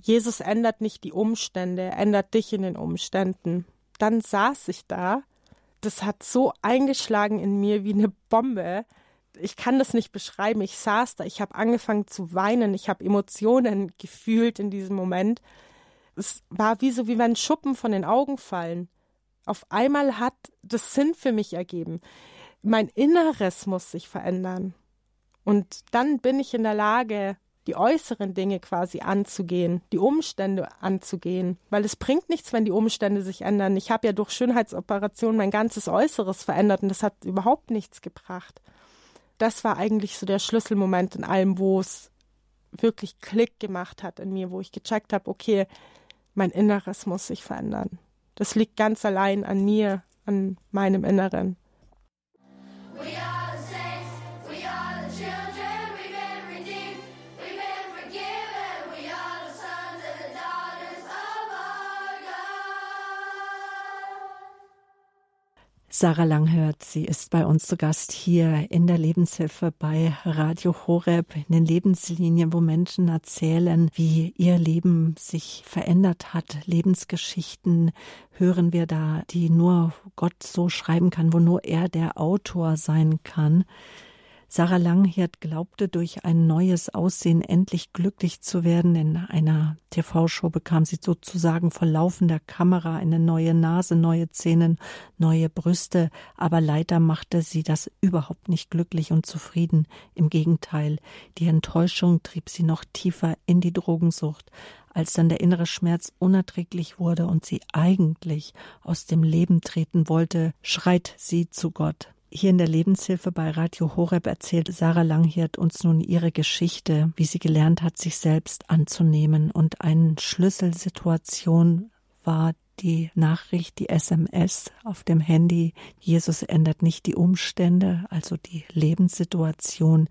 Jesus ändert nicht die Umstände, er ändert dich in den Umständen. Dann saß ich da, das hat so eingeschlagen in mir wie eine Bombe. Ich kann das nicht beschreiben. Ich saß da, ich habe angefangen zu weinen, ich habe Emotionen gefühlt in diesem Moment es war wie so, wie wenn Schuppen von den Augen fallen. Auf einmal hat das Sinn für mich ergeben. Mein Inneres muss sich verändern. Und dann bin ich in der Lage, die äußeren Dinge quasi anzugehen, die Umstände anzugehen, weil es bringt nichts, wenn die Umstände sich ändern. Ich habe ja durch Schönheitsoperationen mein ganzes Äußeres verändert und das hat überhaupt nichts gebracht. Das war eigentlich so der Schlüsselmoment in allem, wo es wirklich Klick gemacht hat in mir, wo ich gecheckt habe, okay, mein Inneres muss sich verändern. Das liegt ganz allein an mir, an meinem Inneren. Sarah Langhört, sie ist bei uns zu Gast hier in der Lebenshilfe bei Radio Horeb in den Lebenslinien, wo Menschen erzählen, wie ihr Leben sich verändert hat. Lebensgeschichten hören wir da, die nur Gott so schreiben kann, wo nur er der Autor sein kann. Sarah Langhirt glaubte, durch ein neues Aussehen endlich glücklich zu werden. In einer TV-Show bekam sie sozusagen vor laufender Kamera eine neue Nase, neue Zähne, neue Brüste. Aber leider machte sie das überhaupt nicht glücklich und zufrieden. Im Gegenteil, die Enttäuschung trieb sie noch tiefer in die Drogensucht. Als dann der innere Schmerz unerträglich wurde und sie eigentlich aus dem Leben treten wollte, schreit sie zu Gott. Hier in der Lebenshilfe bei Radio Horeb erzählt Sarah Langhirt uns nun ihre Geschichte, wie sie gelernt hat, sich selbst anzunehmen. Und eine Schlüsselsituation war die Nachricht, die SMS auf dem Handy, Jesus ändert nicht die Umstände, also die Lebenssituation,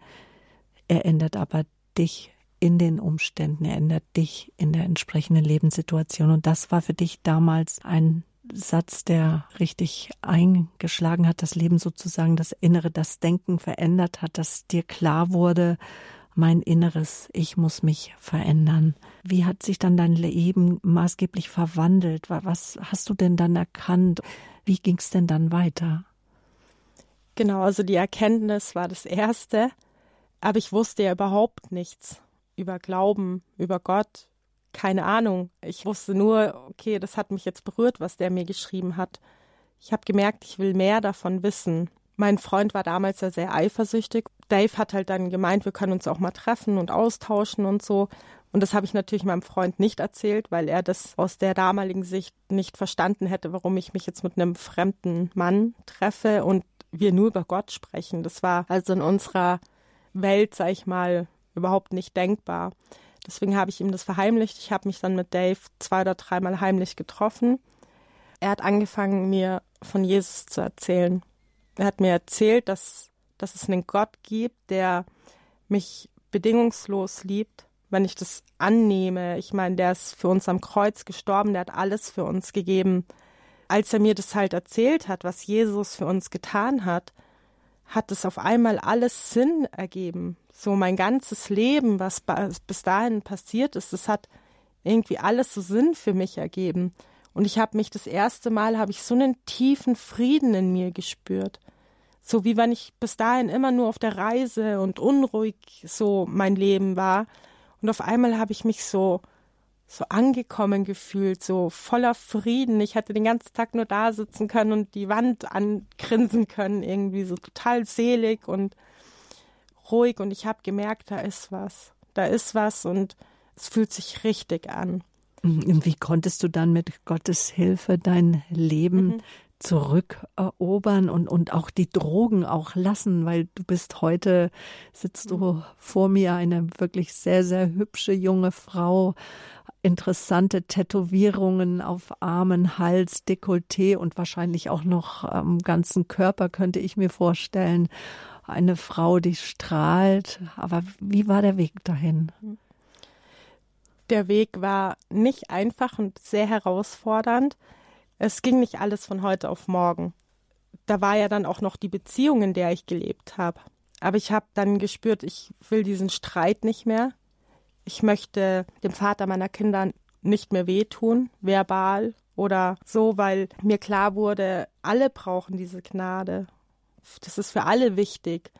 er ändert aber dich in den Umständen, er ändert dich in der entsprechenden Lebenssituation. Und das war für dich damals ein Satz, der richtig eingeschlagen hat, das Leben sozusagen, das Innere, das Denken verändert hat, dass dir klar wurde, mein Inneres, ich muss mich verändern. Wie hat sich dann dein Leben maßgeblich verwandelt? Was hast du denn dann erkannt? Wie ging es denn dann weiter? Genau, also die Erkenntnis war das Erste, aber ich wusste ja überhaupt nichts über Glauben, über Gott, keine Ahnung. Ich wusste nur, okay, das hat mich jetzt berührt, was der mir geschrieben hat. Ich habe gemerkt, ich will mehr davon wissen. Mein Freund war damals ja sehr eifersüchtig. Dave hat halt dann gemeint, wir können uns auch mal treffen und austauschen und so. Und das habe ich natürlich meinem Freund nicht erzählt, weil er das aus der damaligen Sicht nicht verstanden hätte, warum ich mich jetzt mit einem fremden Mann treffe und wir nur über Gott sprechen. Das war also in unserer Welt, sag ich mal, überhaupt nicht denkbar. Deswegen habe ich ihm das verheimlicht. Ich habe mich dann mit Dave zwei oder dreimal heimlich getroffen. Er hat angefangen, mir von Jesus zu erzählen. Er hat mir erzählt, dass, dass es einen Gott gibt, der mich bedingungslos liebt, wenn ich das annehme. Ich meine, der ist für uns am Kreuz gestorben, der hat alles für uns gegeben. Als er mir das halt erzählt hat, was Jesus für uns getan hat, hat es auf einmal alles Sinn ergeben so mein ganzes Leben, was bis dahin passiert ist, das hat irgendwie alles so Sinn für mich ergeben. Und ich habe mich das erste Mal, habe ich so einen tiefen Frieden in mir gespürt. So wie wenn ich bis dahin immer nur auf der Reise und unruhig so mein Leben war. Und auf einmal habe ich mich so, so angekommen gefühlt, so voller Frieden. Ich hätte den ganzen Tag nur da sitzen können und die Wand angrinsen können, irgendwie so total selig und ruhig und ich habe gemerkt, da ist was. Da ist was und es fühlt sich richtig an. Mhm. Wie konntest du dann mit Gottes Hilfe dein Leben mhm. zurückerobern und, und auch die Drogen auch lassen? Weil du bist heute, sitzt du mhm. vor mir, eine wirklich sehr, sehr hübsche junge Frau, interessante Tätowierungen auf Armen, Hals, Dekolleté und wahrscheinlich auch noch am ganzen Körper, könnte ich mir vorstellen eine Frau, die strahlt. Aber wie war der Weg dahin? Der Weg war nicht einfach und sehr herausfordernd. Es ging nicht alles von heute auf morgen. Da war ja dann auch noch die Beziehung, in der ich gelebt habe. Aber ich habe dann gespürt, ich will diesen Streit nicht mehr. Ich möchte dem Vater meiner Kinder nicht mehr wehtun, verbal oder so, weil mir klar wurde, alle brauchen diese Gnade das ist für alle wichtig.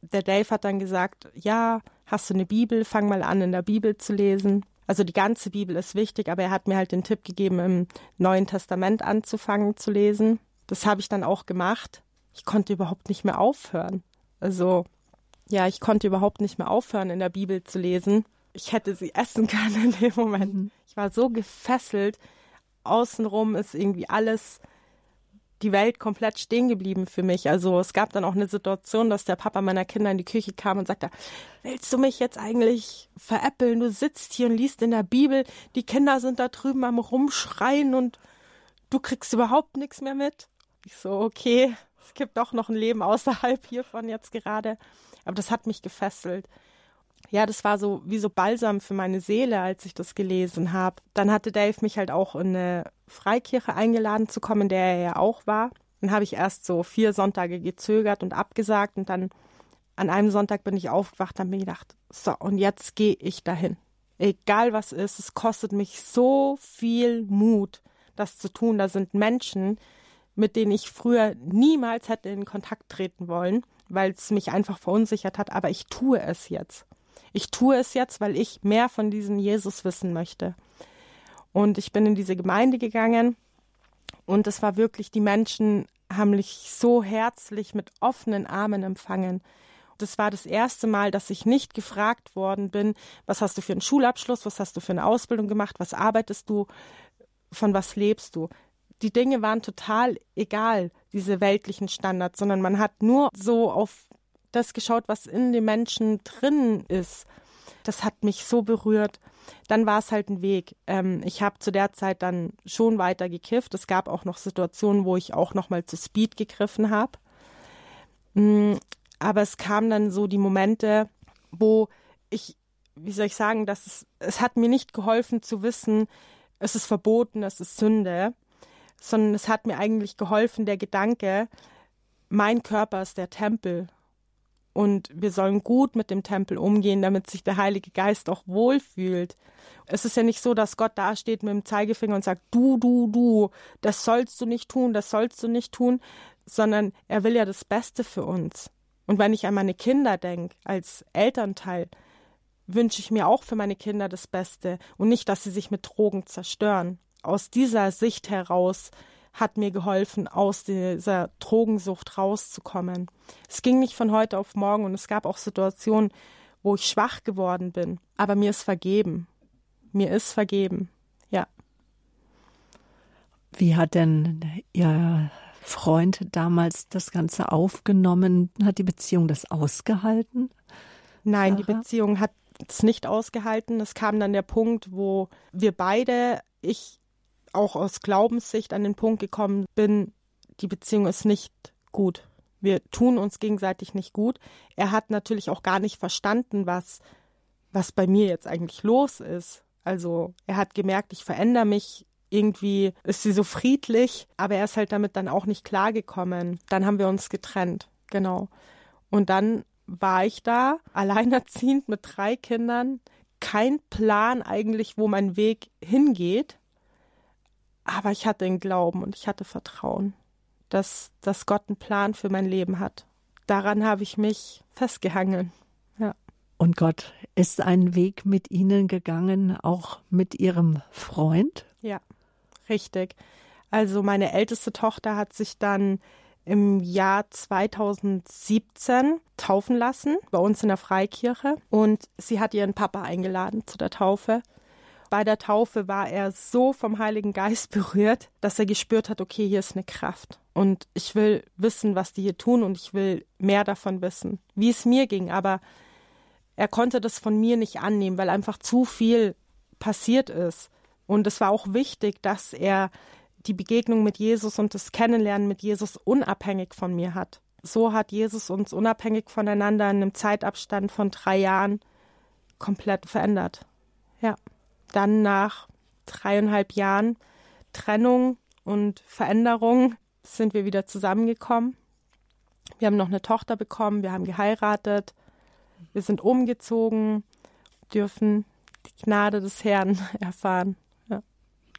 Der Dave hat dann gesagt, ja, hast du eine Bibel, fang mal an, in der Bibel zu lesen. Also die ganze Bibel ist wichtig, aber er hat mir halt den Tipp gegeben, im Neuen Testament anzufangen zu lesen. Das habe ich dann auch gemacht. Ich konnte überhaupt nicht mehr aufhören. Also ja, ich konnte überhaupt nicht mehr aufhören, in der Bibel zu lesen. Ich hätte sie essen können in dem Moment. Mhm. Ich war so gefesselt. Außenrum ist irgendwie alles die Welt komplett stehen geblieben für mich. Also es gab dann auch eine Situation, dass der Papa meiner Kinder in die Küche kam und sagte, willst du mich jetzt eigentlich veräppeln? Du sitzt hier und liest in der Bibel, die Kinder sind da drüben am Rumschreien und du kriegst überhaupt nichts mehr mit. Ich so, okay, es gibt doch noch ein Leben außerhalb hiervon jetzt gerade. Aber das hat mich gefesselt ja, das war so wie so Balsam für meine Seele, als ich das gelesen habe. Dann hatte Dave mich halt auch in eine Freikirche eingeladen zu kommen, in der er ja auch war. Dann habe ich erst so vier Sonntage gezögert und abgesagt und dann an einem Sonntag bin ich aufgewacht und habe mir gedacht, so, und jetzt gehe ich dahin. Egal was ist, es kostet mich so viel Mut, das zu tun. Da sind Menschen, mit denen ich früher niemals hätte in Kontakt treten wollen, weil es mich einfach verunsichert hat, aber ich tue es jetzt. Ich tue es jetzt, weil ich mehr von diesem Jesus wissen möchte. Und ich bin in diese Gemeinde gegangen und es war wirklich, die Menschen haben mich so herzlich mit offenen Armen empfangen. Das war das erste Mal, dass ich nicht gefragt worden bin, was hast du für einen Schulabschluss, was hast du für eine Ausbildung gemacht, was arbeitest du, von was lebst du. Die Dinge waren total egal, diese weltlichen Standards, sondern man hat nur so auf das geschaut, was in den Menschen drin ist. das hat mich so berührt. Dann war es halt ein Weg. Ähm, ich habe zu der Zeit dann schon weiter gekifft. Es gab auch noch Situationen, wo ich auch noch mal zu Speed gegriffen habe. Mhm, aber es kamen dann so die Momente, wo ich, wie soll ich sagen, dass es, es hat mir nicht geholfen zu wissen, es ist verboten, es ist Sünde, sondern es hat mir eigentlich geholfen, der Gedanke, mein Körper ist der Tempel und wir sollen gut mit dem Tempel umgehen, damit sich der Heilige Geist auch wohlfühlt. Es ist ja nicht so, dass Gott dasteht mit dem Zeigefinger und sagt, du, du, du, das sollst du nicht tun, das sollst du nicht tun, sondern er will ja das Beste für uns. Und wenn ich an meine Kinder denke, als Elternteil, wünsche ich mir auch für meine Kinder das Beste und nicht, dass sie sich mit Drogen zerstören. Aus dieser Sicht heraus hat mir geholfen, aus dieser Drogensucht rauszukommen. Es ging nicht von heute auf morgen und es gab auch Situationen, wo ich schwach geworden bin. Aber mir ist vergeben. Mir ist vergeben. Ja. Wie hat denn Ihr Freund damals das Ganze aufgenommen? Hat die Beziehung das ausgehalten? Nein, Sarah? die Beziehung hat es nicht ausgehalten. Es kam dann der Punkt, wo wir beide, ich auch aus Glaubenssicht an den Punkt gekommen bin, die Beziehung ist nicht gut. Wir tun uns gegenseitig nicht gut. Er hat natürlich auch gar nicht verstanden, was, was bei mir jetzt eigentlich los ist. Also er hat gemerkt, ich verändere mich. Irgendwie ist sie so friedlich, aber er ist halt damit dann auch nicht klargekommen. Dann haben wir uns getrennt, genau. Und dann war ich da, alleinerziehend mit drei Kindern, kein Plan eigentlich, wo mein Weg hingeht. Aber ich hatte den Glauben und ich hatte Vertrauen, dass, dass Gott einen Plan für mein Leben hat. Daran habe ich mich festgehangen. Ja. Und Gott ist einen Weg mit Ihnen gegangen, auch mit Ihrem Freund? Ja, richtig. Also meine älteste Tochter hat sich dann im Jahr 2017 taufen lassen, bei uns in der Freikirche. Und sie hat ihren Papa eingeladen zu der Taufe. Bei der Taufe war er so vom Heiligen Geist berührt, dass er gespürt hat, okay, hier ist eine Kraft. Und ich will wissen, was die hier tun und ich will mehr davon wissen, wie es mir ging. Aber er konnte das von mir nicht annehmen, weil einfach zu viel passiert ist. Und es war auch wichtig, dass er die Begegnung mit Jesus und das Kennenlernen mit Jesus unabhängig von mir hat. So hat Jesus uns unabhängig voneinander in einem Zeitabstand von drei Jahren komplett verändert. Ja dann nach dreieinhalb Jahren Trennung und Veränderung sind wir wieder zusammengekommen. Wir haben noch eine Tochter bekommen, wir haben geheiratet, wir sind umgezogen, dürfen die Gnade des Herrn erfahren.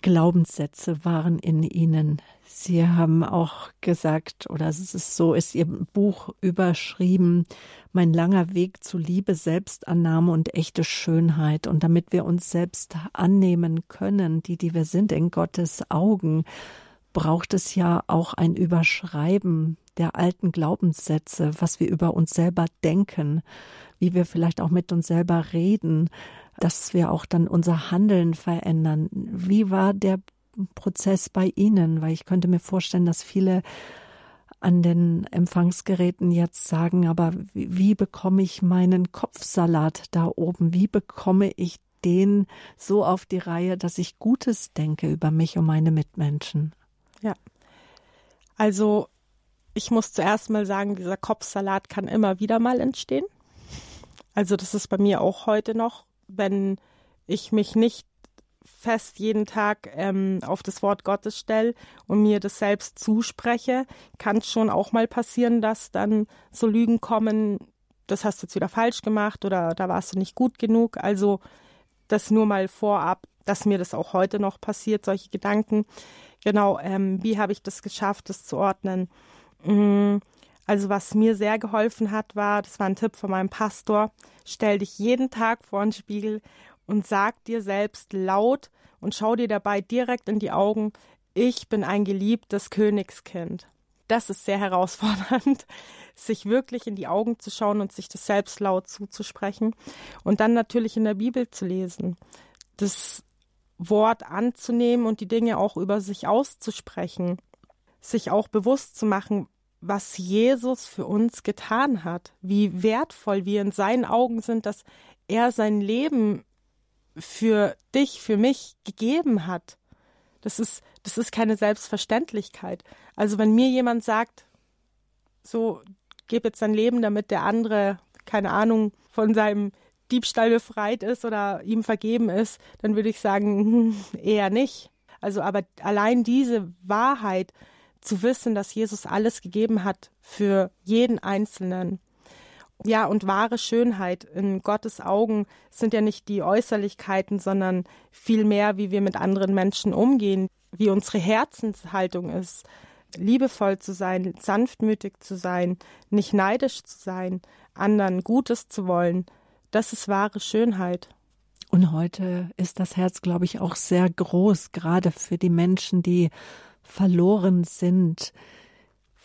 Glaubenssätze waren in ihnen. Sie haben auch gesagt, oder es ist so, ist Ihr Buch überschrieben, mein langer Weg zu Liebe, Selbstannahme und echte Schönheit. Und damit wir uns selbst annehmen können, die, die wir sind in Gottes Augen, braucht es ja auch ein Überschreiben der alten Glaubenssätze, was wir über uns selber denken, wie wir vielleicht auch mit uns selber reden, dass wir auch dann unser Handeln verändern. Wie war der Prozess bei Ihnen? Weil ich könnte mir vorstellen, dass viele an den Empfangsgeräten jetzt sagen, aber wie, wie bekomme ich meinen Kopfsalat da oben? Wie bekomme ich den so auf die Reihe, dass ich Gutes denke über mich und meine Mitmenschen? Ja. Also ich muss zuerst mal sagen, dieser Kopfsalat kann immer wieder mal entstehen. Also das ist bei mir auch heute noch wenn ich mich nicht fest jeden Tag ähm, auf das Wort Gottes stelle und mir das selbst zuspreche, kann es schon auch mal passieren, dass dann so Lügen kommen, das hast du jetzt wieder falsch gemacht oder da warst du nicht gut genug. Also das nur mal vorab, dass mir das auch heute noch passiert, solche Gedanken. Genau, ähm, wie habe ich das geschafft, das zu ordnen? Mhm also was mir sehr geholfen hat, war, das war ein Tipp von meinem Pastor, stell dich jeden Tag vor den Spiegel und sag dir selbst laut und schau dir dabei direkt in die Augen, ich bin ein geliebtes Königskind. Das ist sehr herausfordernd, sich wirklich in die Augen zu schauen und sich das selbst laut zuzusprechen und dann natürlich in der Bibel zu lesen, das Wort anzunehmen und die Dinge auch über sich auszusprechen, sich auch bewusst zu machen, was Jesus für uns getan hat, wie wertvoll wir in seinen Augen sind, dass er sein Leben für dich, für mich gegeben hat. Das ist, das ist keine Selbstverständlichkeit. Also wenn mir jemand sagt, so, gib jetzt dein Leben, damit der andere, keine Ahnung, von seinem Diebstahl befreit ist oder ihm vergeben ist, dann würde ich sagen, eher nicht. Also aber allein diese Wahrheit zu wissen, dass Jesus alles gegeben hat für jeden Einzelnen. Ja, und wahre Schönheit in Gottes Augen sind ja nicht die Äußerlichkeiten, sondern vielmehr, wie wir mit anderen Menschen umgehen, wie unsere Herzenshaltung ist, liebevoll zu sein, sanftmütig zu sein, nicht neidisch zu sein, anderen Gutes zu wollen. Das ist wahre Schönheit. Und heute ist das Herz, glaube ich, auch sehr groß, gerade für die Menschen, die verloren sind,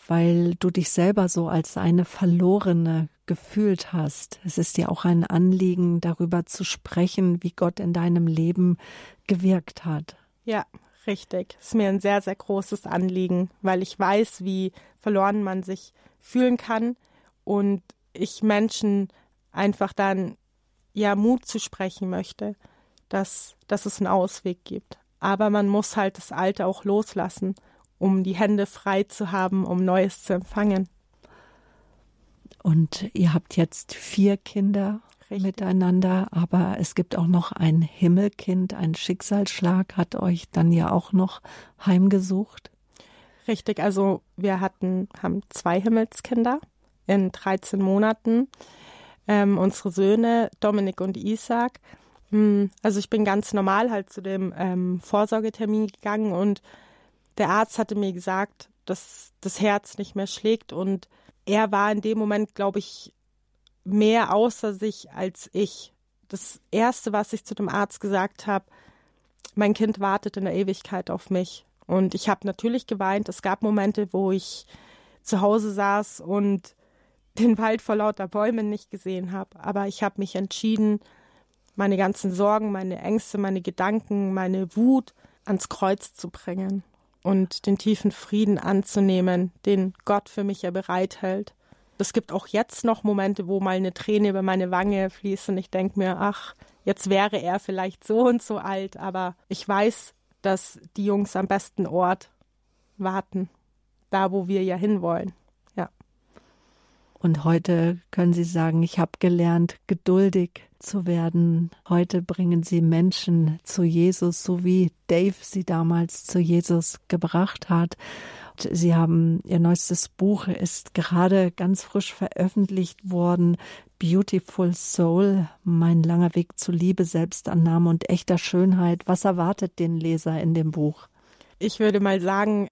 weil du dich selber so als eine Verlorene gefühlt hast. Es ist dir auch ein Anliegen, darüber zu sprechen, wie Gott in deinem Leben gewirkt hat. Ja, richtig. Es ist mir ein sehr, sehr großes Anliegen, weil ich weiß, wie verloren man sich fühlen kann und ich Menschen einfach dann ja Mut zu sprechen möchte, dass, dass es einen Ausweg gibt. Aber man muss halt das Alte auch loslassen, um die Hände frei zu haben, um Neues zu empfangen. Und ihr habt jetzt vier Kinder Richtig. miteinander, aber es gibt auch noch ein Himmelkind, ein Schicksalsschlag hat euch dann ja auch noch heimgesucht. Richtig, also wir hatten, haben zwei Himmelskinder in 13 Monaten ähm, unsere Söhne, Dominik und Isaac. Hm, also ich bin ganz normal halt zu dem ähm, Vorsorgetermin gegangen und der Arzt hatte mir gesagt, dass das Herz nicht mehr schlägt und er war in dem Moment, glaube ich, mehr außer sich als ich. Das Erste, was ich zu dem Arzt gesagt habe, mein Kind wartet in der Ewigkeit auf mich. Und ich habe natürlich geweint. Es gab Momente, wo ich zu Hause saß und den Wald vor lauter Bäumen nicht gesehen habe. Aber ich habe mich entschieden, meine ganzen Sorgen, meine Ängste, meine Gedanken, meine Wut ans Kreuz zu bringen und den tiefen Frieden anzunehmen, den Gott für mich ja bereithält. Es gibt auch jetzt noch Momente, wo mal eine Träne über meine Wange fließt und ich denke mir, ach, jetzt wäre er vielleicht so und so alt, aber ich weiß, dass die Jungs am besten Ort warten, da wo wir ja hinwollen. Und heute können Sie sagen, ich habe gelernt, geduldig zu werden. Heute bringen Sie Menschen zu Jesus, so wie Dave sie damals zu Jesus gebracht hat. Sie haben Ihr neuestes Buch ist gerade ganz frisch veröffentlicht worden. Beautiful Soul, mein langer Weg zu Liebe, Selbstannahme und echter Schönheit. Was erwartet den Leser in dem Buch? Ich würde mal sagen,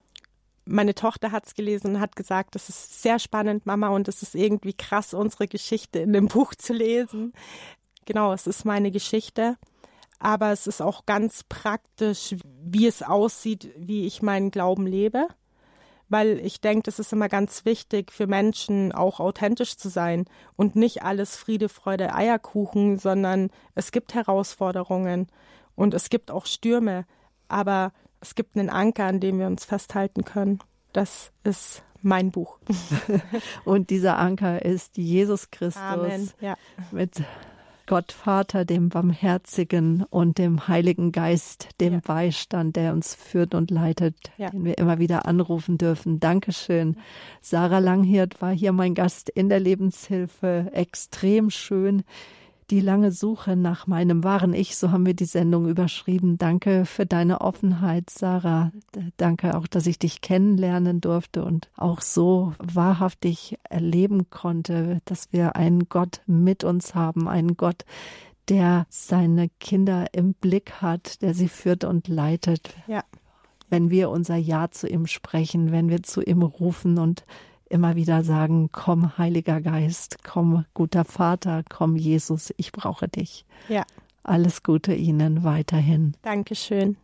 meine Tochter hat es gelesen und hat gesagt, das ist sehr spannend, Mama, und es ist irgendwie krass, unsere Geschichte in dem Buch zu lesen. Genau, es ist meine Geschichte, aber es ist auch ganz praktisch, wie es aussieht, wie ich meinen Glauben lebe. Weil ich denke, es ist immer ganz wichtig für Menschen auch authentisch zu sein und nicht alles Friede, Freude, Eierkuchen, sondern es gibt Herausforderungen und es gibt auch Stürme. Aber es gibt einen Anker, an dem wir uns festhalten können. Das ist mein Buch. Und dieser Anker ist Jesus Christus Amen. Ja. mit Gott Vater, dem Barmherzigen und dem Heiligen Geist, dem ja. Beistand, der uns führt und leitet, ja. den wir immer wieder anrufen dürfen. Dankeschön. Sarah Langhirt war hier mein Gast in der Lebenshilfe. Extrem schön die lange Suche nach meinem wahren Ich, so haben wir die Sendung überschrieben. Danke für deine Offenheit, Sarah. Danke auch, dass ich dich kennenlernen durfte und auch so wahrhaftig erleben konnte, dass wir einen Gott mit uns haben, einen Gott, der seine Kinder im Blick hat, der sie führt und leitet. Ja. Wenn wir unser Ja zu ihm sprechen, wenn wir zu ihm rufen und immer wieder sagen, komm Heiliger Geist, komm guter Vater, komm Jesus, ich brauche dich. Ja. Alles Gute Ihnen weiterhin. Dankeschön.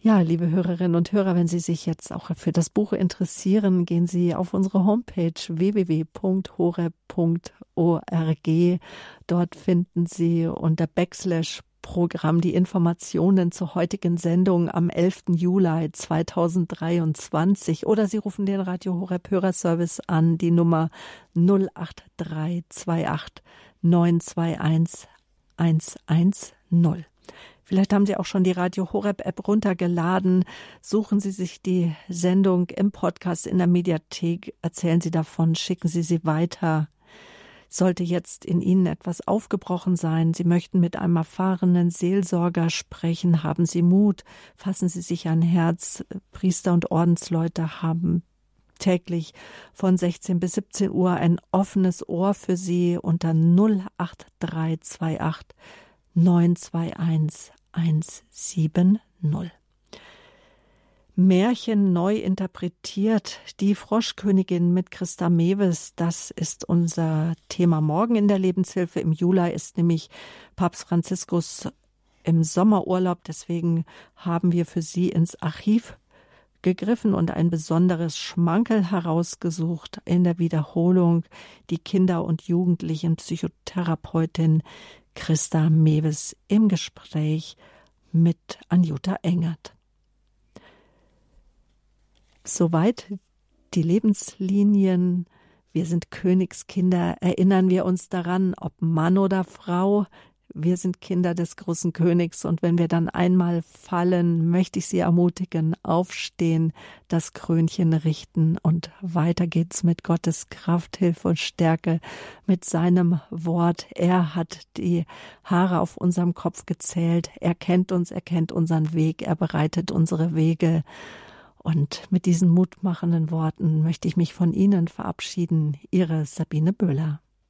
Ja, liebe Hörerinnen und Hörer, wenn Sie sich jetzt auch für das Buch interessieren, gehen Sie auf unsere Homepage www.hore.org. Dort finden Sie unter Backslash Programm die Informationen zur heutigen Sendung am 11. Juli 2023 oder Sie rufen den Radio Horeb Hörerservice an, die Nummer 08328 921 110. Vielleicht haben Sie auch schon die Radio Horeb App runtergeladen. Suchen Sie sich die Sendung im Podcast in der Mediathek, erzählen Sie davon, schicken Sie sie weiter. Sollte jetzt in Ihnen etwas aufgebrochen sein, Sie möchten mit einem erfahrenen Seelsorger sprechen, haben Sie Mut, fassen Sie sich ein Herz. Priester und Ordensleute haben täglich von 16 bis 17 Uhr ein offenes Ohr für Sie unter 08328 921 170. Märchen neu interpretiert. Die Froschkönigin mit Christa Mewes, das ist unser Thema morgen in der Lebenshilfe. Im Juli ist nämlich Papst Franziskus im Sommerurlaub. Deswegen haben wir für Sie ins Archiv gegriffen und ein besonderes Schmankel herausgesucht in der Wiederholung die Kinder- und Jugendlichen Psychotherapeutin Christa Mewes im Gespräch mit Anjuta Engert. Soweit die Lebenslinien. Wir sind Königskinder. Erinnern wir uns daran, ob Mann oder Frau, wir sind Kinder des großen Königs und wenn wir dann einmal fallen, möchte ich Sie ermutigen, aufstehen, das Krönchen richten und weiter geht's mit Gottes Kraft, Hilfe und Stärke, mit seinem Wort. Er hat die Haare auf unserem Kopf gezählt. Er kennt uns, er kennt unseren Weg, er bereitet unsere Wege. Und mit diesen mutmachenden Worten möchte ich mich von Ihnen verabschieden. Ihre Sabine Böhler.